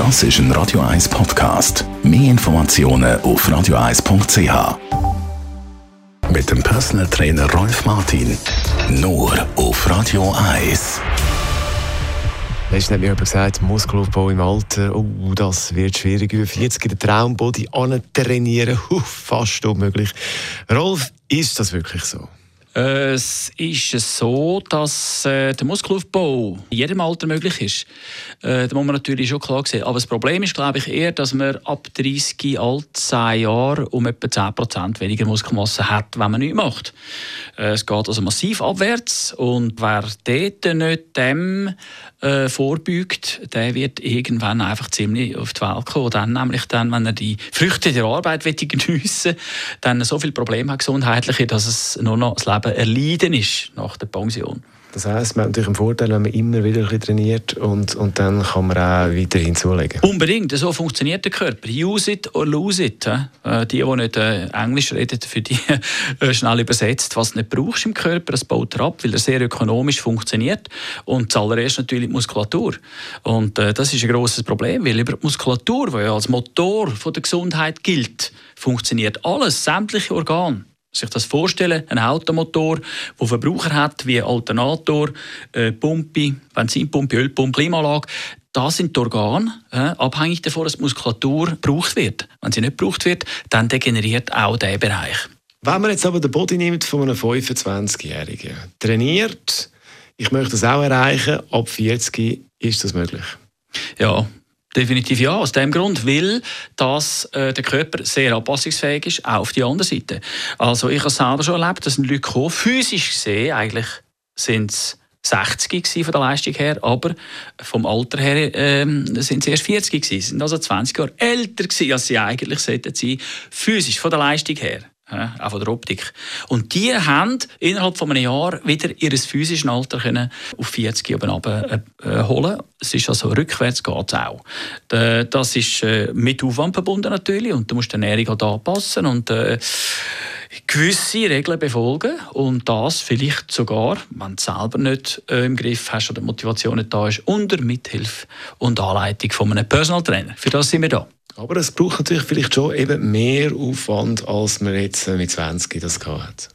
Das ist ein Radio 1 Podcast. Mehr Informationen auf radio1.ch. Mit dem Personal Trainer Rolf Martin. Nur auf Radio 1. Letztens hat mir jemand gesagt, Muskelaufbau im Alter, oh, das wird schwierig. Über 40 den Traumbody trainieren, uh, fast unmöglich. Rolf, ist das wirklich so? Es ist so, dass äh, der Muskelaufbau in jedem Alter möglich ist. Äh, da muss man natürlich schon klar sehen. Aber das Problem ist, glaube ich, eher, dass man ab 30 alt 10 Jahren um etwa 10% weniger Muskelmasse hat, wenn man nichts macht. Äh, es geht also massiv abwärts und wer dort nicht dem äh, vorbeugt, der wird irgendwann einfach ziemlich auf die Welt kommen. Dann nämlich dann, wenn er die Früchte der Arbeit geniessen dann so viele Probleme hat gesundheitliche, dass es nur noch das Leben Leben erleiden ist nach der Pension. Das heisst, man hat natürlich einen Vorteil, wenn man immer wieder ein bisschen trainiert und, und dann kann man auch weiterhin zulegen. Unbedingt, so funktioniert der Körper. Use it or lose it. Äh, die, die nicht äh, Englisch reden, für die äh, schnell übersetzt. Was du nicht brauchst im Körper, das baut er ab, weil er sehr ökonomisch funktioniert. Und zuallererst natürlich die Muskulatur. Und das ist ein grosses Problem, weil über die Muskulatur, die ja als Motor der Gesundheit gilt, funktioniert alles, sämtliche Organe sich das vorstellen, ein Automotor, der Verbraucher hat wie Alternator, äh, Pumpe, Benzinpumpe, Ölpumpe, Klimaanlage, das sind die Organe, äh, abhängig davon, dass die Muskulatur gebraucht wird. Wenn sie nicht gebraucht wird, dann degeneriert auch der Bereich. Wenn man jetzt aber den Body nimmt von einem 25-Jährigen, trainiert, ich möchte das auch erreichen, ab 40 ist das möglich? Ja, Definitiv ja, aus dem Grund, weil dass, äh, der Körper sehr anpassungsfähig ist, auch auf die andere Seite. Also ich habe selber schon erlebt, dass Leute kommen, physisch gesehen, eigentlich sind es 60 von der Leistung her, aber vom Alter her ähm, sind sie erst 40 gewesen, sind also 20 Jahre älter gewesen, als sie eigentlich sollten sein, physisch von der Leistung her auch von der Optik. Und die haben innerhalb von einem Jahr wieder ihr physisches Alter können auf 40 oben runter, äh, holen. Es ist also rückwärts geht auch. Das ist äh, mit Aufwand verbunden natürlich und du musst die Ernährung auch anpassen und äh, gewisse Regeln befolgen und das vielleicht sogar, wenn du selber nicht äh, im Griff hast oder die Motivation nicht da ist, unter Mithilfe und Anleitung von einem Personal Trainer. Für das sind wir da. Aber es braucht natürlich vielleicht schon eben mehr Aufwand, als man jetzt mit 20 das hat.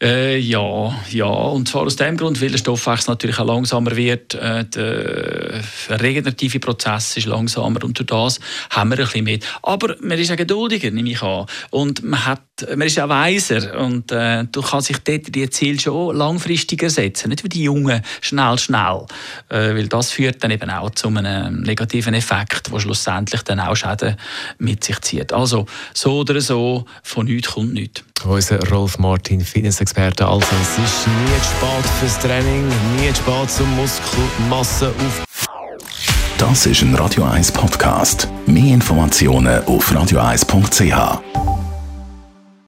Äh, ja, ja, und zwar aus dem Grund, weil der Stoffwechsel natürlich auch langsamer wird, äh, der regenerative Prozess ist langsamer und durch das haben wir ein bisschen mehr. Aber man ist auch geduldiger, nehme ich an. Und man, hat, man ist auch weiser und äh, du kannst sich dort die Ziele schon langfristiger setzen, nicht wie die Jungen schnell, schnell. Äh, weil das führt dann eben auch zu einem negativen Effekt, der schlussendlich dann auch Schäden mit sich zieht. Also so oder so, von nichts kommt nichts. Unser Rolf Martin, Fitnessexperte. Also, es ist nie zu spät fürs Training, nie zu spät zum Muskelmasse auf. Das ist ein Radio 1 Podcast. Mehr Informationen auf radio1.ch.